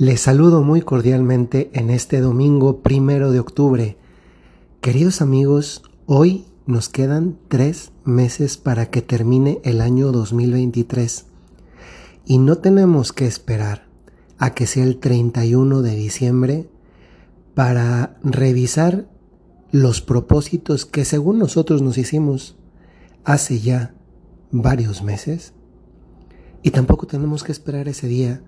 Les saludo muy cordialmente en este domingo primero de octubre. Queridos amigos, hoy nos quedan tres meses para que termine el año 2023 y no tenemos que esperar a que sea el 31 de diciembre para revisar los propósitos que según nosotros nos hicimos hace ya varios meses y tampoco tenemos que esperar ese día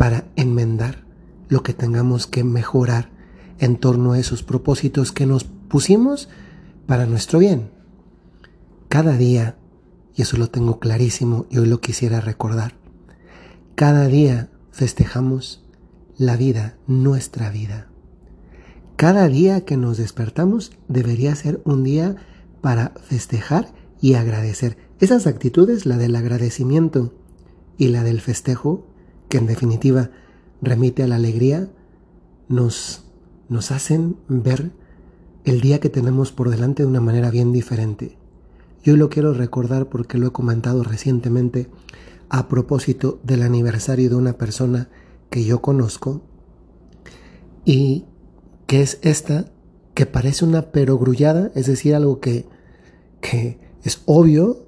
para enmendar lo que tengamos que mejorar en torno a esos propósitos que nos pusimos para nuestro bien. Cada día, y eso lo tengo clarísimo y hoy lo quisiera recordar, cada día festejamos la vida, nuestra vida. Cada día que nos despertamos debería ser un día para festejar y agradecer. Esas actitudes, la del agradecimiento y la del festejo, que en definitiva remite a la alegría, nos, nos hacen ver el día que tenemos por delante de una manera bien diferente. Yo lo quiero recordar porque lo he comentado recientemente a propósito del aniversario de una persona que yo conozco y que es esta que parece una perogrullada, es decir, algo que, que es obvio,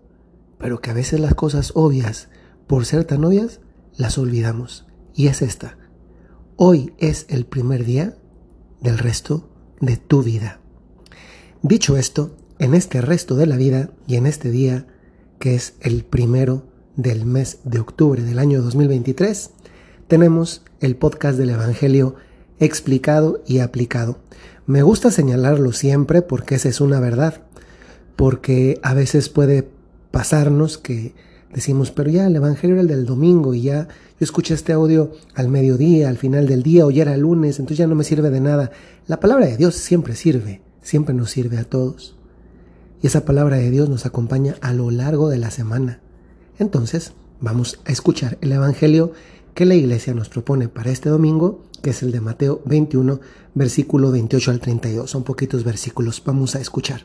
pero que a veces las cosas obvias, por ser tan obvias, las olvidamos. Y es esta. Hoy es el primer día del resto de tu vida. Dicho esto, en este resto de la vida y en este día, que es el primero del mes de octubre del año 2023, tenemos el podcast del Evangelio explicado y aplicado. Me gusta señalarlo siempre porque esa es una verdad, porque a veces puede pasarnos que decimos, pero ya el Evangelio era el del domingo y ya yo escuché este audio al mediodía, al final del día o ya era lunes, entonces ya no me sirve de nada. La palabra de Dios siempre sirve, siempre nos sirve a todos. Y esa palabra de Dios nos acompaña a lo largo de la semana. Entonces, vamos a escuchar el Evangelio que la iglesia nos propone para este domingo, que es el de Mateo 21, versículo 28 al 32. Son poquitos versículos, vamos a escuchar.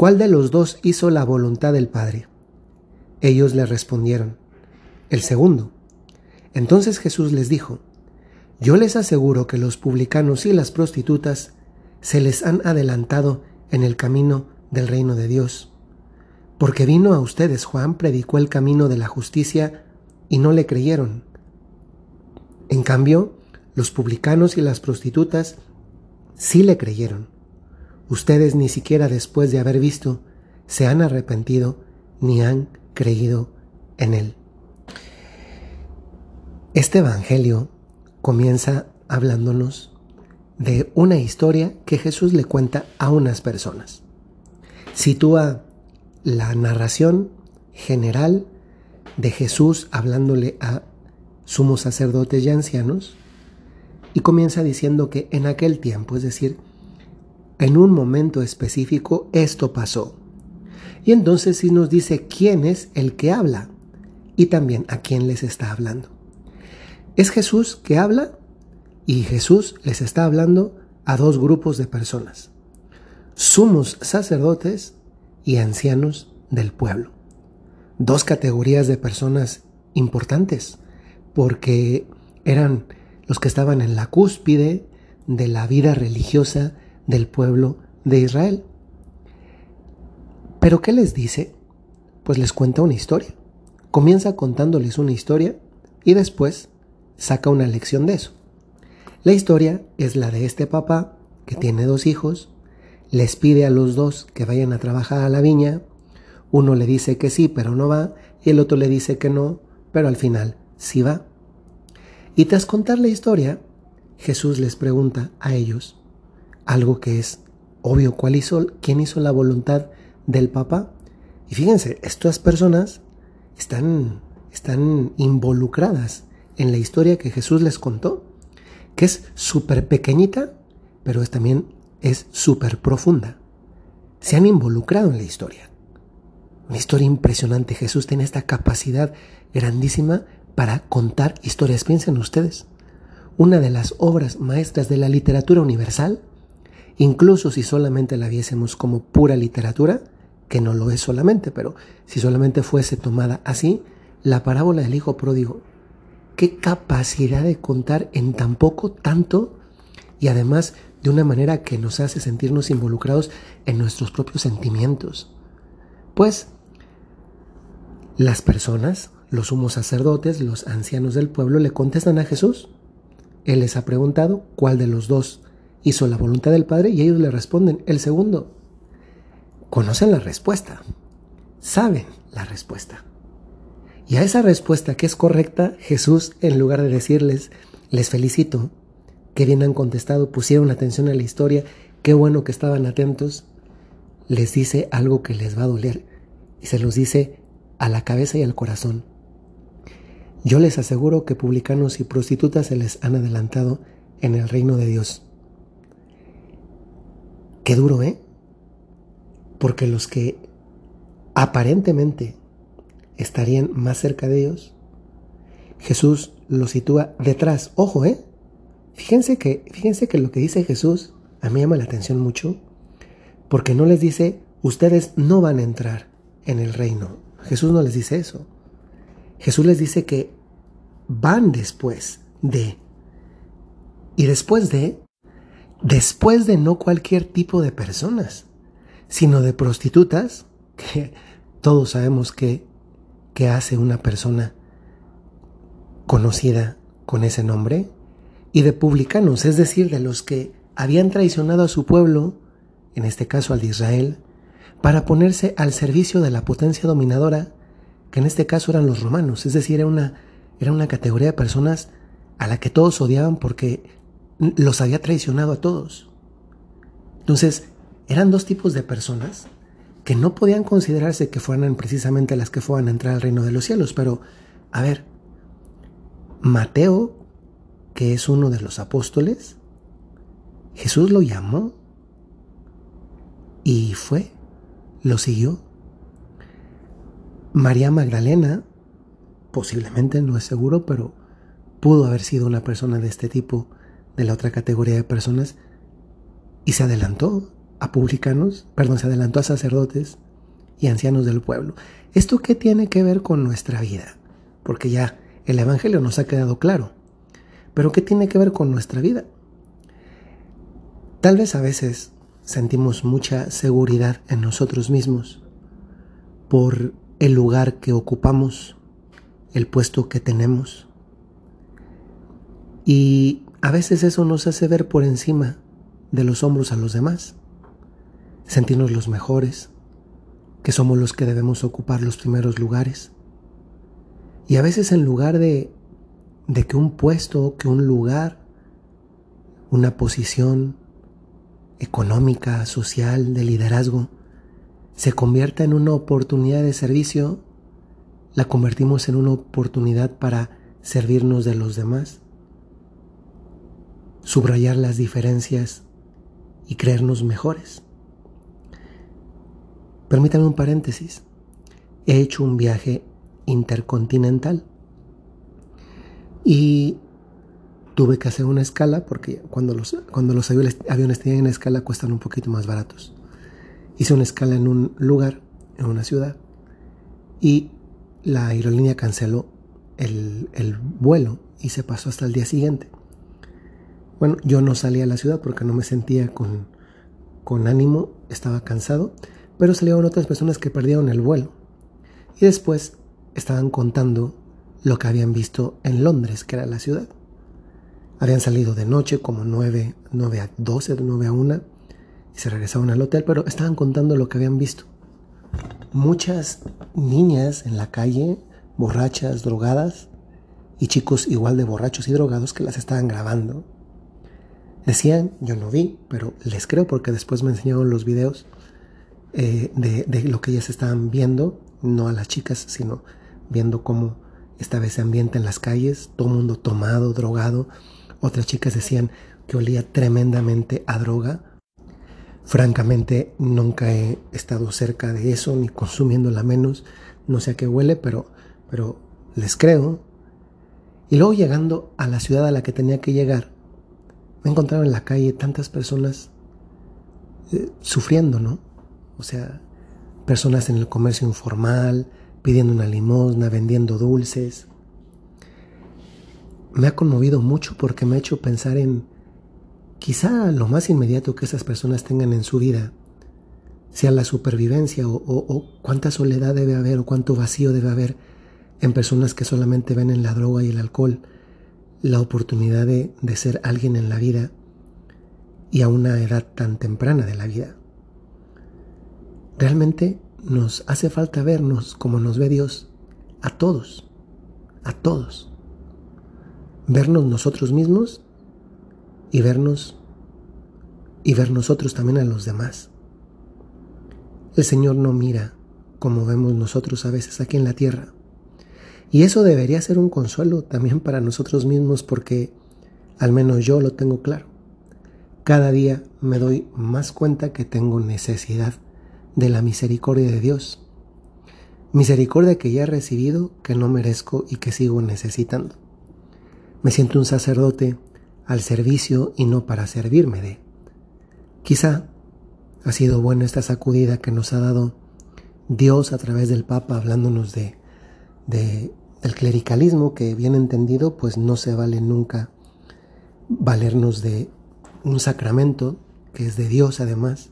¿Cuál de los dos hizo la voluntad del padre? Ellos le respondieron, el segundo. Entonces Jesús les dijo, yo les aseguro que los publicanos y las prostitutas se les han adelantado en el camino del reino de Dios, porque vino a ustedes Juan, predicó el camino de la justicia y no le creyeron. En cambio, los publicanos y las prostitutas sí le creyeron. Ustedes ni siquiera después de haber visto se han arrepentido ni han creído en Él. Este Evangelio comienza hablándonos de una historia que Jesús le cuenta a unas personas. Sitúa la narración general de Jesús hablándole a sumos sacerdotes y ancianos y comienza diciendo que en aquel tiempo, es decir, en un momento específico, esto pasó. Y entonces sí nos dice quién es el que habla y también a quién les está hablando. Es Jesús que habla y Jesús les está hablando a dos grupos de personas. Sumos sacerdotes y ancianos del pueblo. Dos categorías de personas importantes porque eran los que estaban en la cúspide de la vida religiosa del pueblo de Israel. Pero ¿qué les dice? Pues les cuenta una historia. Comienza contándoles una historia y después saca una lección de eso. La historia es la de este papá que tiene dos hijos, les pide a los dos que vayan a trabajar a la viña, uno le dice que sí, pero no va, y el otro le dice que no, pero al final sí va. Y tras contar la historia, Jesús les pregunta a ellos algo que es obvio, ¿cuál hizo, quién hizo la voluntad del Papa. Y fíjense, estas personas están, están involucradas en la historia que Jesús les contó. que es súper pequeñita, pero es, también es súper profunda. Se han involucrado en la historia. Una historia impresionante. Jesús tiene esta capacidad grandísima para contar historias. Piensen ustedes, una de las obras maestras de la literatura universal, incluso si solamente la viésemos como pura literatura, que no lo es solamente, pero si solamente fuese tomada así, la parábola del Hijo Pródigo. Qué capacidad de contar en tan poco, tanto, y además de una manera que nos hace sentirnos involucrados en nuestros propios sentimientos. Pues las personas, los sumos sacerdotes, los ancianos del pueblo, le contestan a Jesús. Él les ha preguntado cuál de los dos hizo la voluntad del Padre y ellos le responden, el segundo. Conocen la respuesta, saben la respuesta. Y a esa respuesta que es correcta, Jesús, en lugar de decirles, les felicito, que bien han contestado, pusieron atención a la historia, qué bueno que estaban atentos, les dice algo que les va a doler y se los dice a la cabeza y al corazón. Yo les aseguro que publicanos y prostitutas se les han adelantado en el reino de Dios. Qué duro, ¿eh? Porque los que aparentemente estarían más cerca de ellos, Jesús los sitúa detrás. Ojo, ¿eh? Fíjense que, fíjense que lo que dice Jesús a mí llama la atención mucho, porque no les dice, ustedes no van a entrar en el reino. Jesús no les dice eso. Jesús les dice que van después de. Y después de, después de no cualquier tipo de personas, sino de prostitutas, que todos sabemos que, que hace una persona conocida con ese nombre, y de publicanos, es decir, de los que habían traicionado a su pueblo, en este caso al de Israel, para ponerse al servicio de la potencia dominadora, que en este caso eran los romanos, es decir, era una, era una categoría de personas a la que todos odiaban porque los había traicionado a todos. Entonces, eran dos tipos de personas que no podían considerarse que fueran precisamente las que fueran a entrar al reino de los cielos, pero, a ver, Mateo, que es uno de los apóstoles, Jesús lo llamó y fue, lo siguió. María Magdalena, posiblemente no es seguro, pero pudo haber sido una persona de este tipo, de la otra categoría de personas, y se adelantó a publicanos, perdón, se adelantó a sacerdotes y ancianos del pueblo. ¿Esto qué tiene que ver con nuestra vida? Porque ya el Evangelio nos ha quedado claro. Pero ¿qué tiene que ver con nuestra vida? Tal vez a veces sentimos mucha seguridad en nosotros mismos por el lugar que ocupamos, el puesto que tenemos. Y a veces eso nos hace ver por encima de los hombros a los demás, sentirnos los mejores, que somos los que debemos ocupar los primeros lugares. Y a veces en lugar de, de que un puesto, que un lugar, una posición, económica, social, de liderazgo, se convierta en una oportunidad de servicio, la convertimos en una oportunidad para servirnos de los demás, subrayar las diferencias y creernos mejores. Permítame un paréntesis. He hecho un viaje intercontinental y tuve que hacer una escala porque cuando los, cuando los aviones tienen escala cuestan un poquito más baratos. Hice una escala en un lugar, en una ciudad, y la aerolínea canceló el, el vuelo y se pasó hasta el día siguiente. Bueno, yo no salí a la ciudad porque no me sentía con, con ánimo, estaba cansado, pero salieron otras personas que perdieron el vuelo. Y después estaban contando lo que habían visto en Londres, que era la ciudad. Habían salido de noche como 9, 9 a 12, 9 a 1 y se regresaban al hotel, pero estaban contando lo que habían visto. Muchas niñas en la calle, borrachas, drogadas, y chicos igual de borrachos y drogados que las estaban grabando. Decían, yo no vi, pero les creo porque después me enseñaron los videos eh, de, de, lo que ellas estaban viendo, no a las chicas, sino viendo cómo esta vez se ambienta en las calles, todo mundo tomado, drogado, otras chicas decían que olía tremendamente a droga. Francamente, nunca he estado cerca de eso, ni consumiéndola menos. No sé a qué huele, pero, pero les creo. Y luego llegando a la ciudad a la que tenía que llegar, me encontraba en la calle tantas personas eh, sufriendo, ¿no? O sea, personas en el comercio informal, pidiendo una limosna, vendiendo dulces. Me ha conmovido mucho porque me ha hecho pensar en quizá lo más inmediato que esas personas tengan en su vida sea la supervivencia o, cuánta soledad debe haber o cuánto vacío debe haber en personas que solamente ven en la droga y el alcohol la oportunidad de, de ser alguien en la vida y a una edad tan temprana de la vida. Realmente nos hace falta vernos como nos ve Dios a todos, a todos. Vernos nosotros mismos y vernos y ver nosotros también a los demás. El Señor no mira como vemos nosotros a veces aquí en la tierra. Y eso debería ser un consuelo también para nosotros mismos porque al menos yo lo tengo claro. Cada día me doy más cuenta que tengo necesidad de la misericordia de Dios. Misericordia que ya he recibido, que no merezco y que sigo necesitando. Me siento un sacerdote al servicio y no para servirme de. Quizá ha sido buena esta sacudida que nos ha dado Dios a través del Papa hablándonos de, de el clericalismo que bien entendido pues no se vale nunca valernos de un sacramento que es de Dios además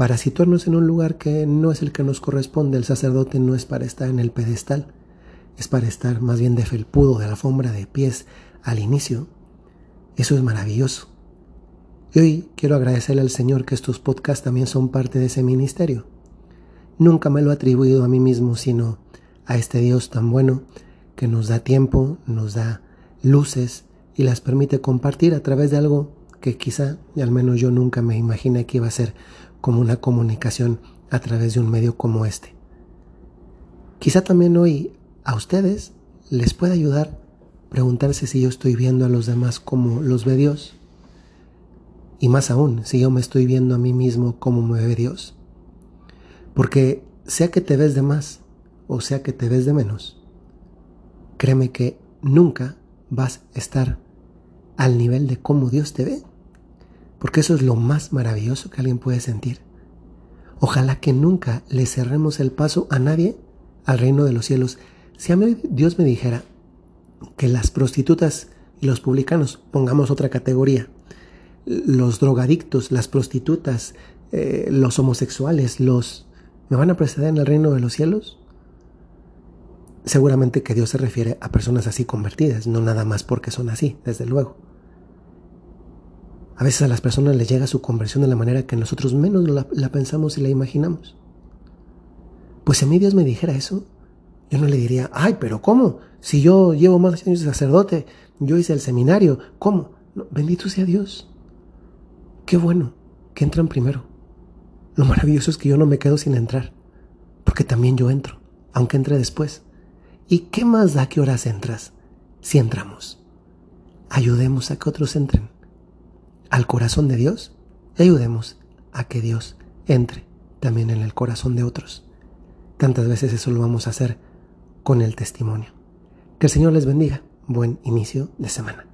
para situarnos en un lugar que no es el que nos corresponde. El sacerdote no es para estar en el pedestal, es para estar más bien de felpudo, de alfombra de pies al inicio. Eso es maravilloso. Y hoy quiero agradecerle al Señor que estos podcasts también son parte de ese ministerio. Nunca me lo he atribuido a mí mismo, sino a este Dios tan bueno que nos da tiempo, nos da luces y las permite compartir a través de algo que quizá, y al menos yo nunca me imaginé que iba a ser como una comunicación a través de un medio como este. Quizá también hoy a ustedes les pueda ayudar preguntarse si yo estoy viendo a los demás como los ve Dios. Y más aún, si yo me estoy viendo a mí mismo como me ve Dios. Porque sea que te ves de más o sea que te ves de menos, créeme que nunca vas a estar al nivel de cómo Dios te ve. Porque eso es lo más maravilloso que alguien puede sentir. Ojalá que nunca le cerremos el paso a nadie al reino de los cielos. Si a mí Dios me dijera que las prostitutas y los publicanos, pongamos otra categoría, los drogadictos, las prostitutas, eh, los homosexuales, los... ¿Me van a preceder en el reino de los cielos? Seguramente que Dios se refiere a personas así convertidas, no nada más porque son así, desde luego. A veces a las personas les llega su conversión de la manera que nosotros menos la, pensamos y la imaginamos. Pues si a mí Dios me dijera eso, yo no le diría, ay, pero ¿cómo? Si yo llevo más años de sacerdote, yo hice el seminario, ¿cómo? bendito sea Dios. Qué bueno que entran primero. Lo maravilloso es que yo no me quedo sin entrar, porque también yo entro, aunque entre después. ¿Y qué más da que horas entras si entramos? Ayudemos a que otros entren al corazón de Dios ayudemos a que Dios entre también en el corazón de otros. Tantas veces eso lo vamos a hacer con el testimonio. Que el Señor les bendiga. Buen inicio de semana.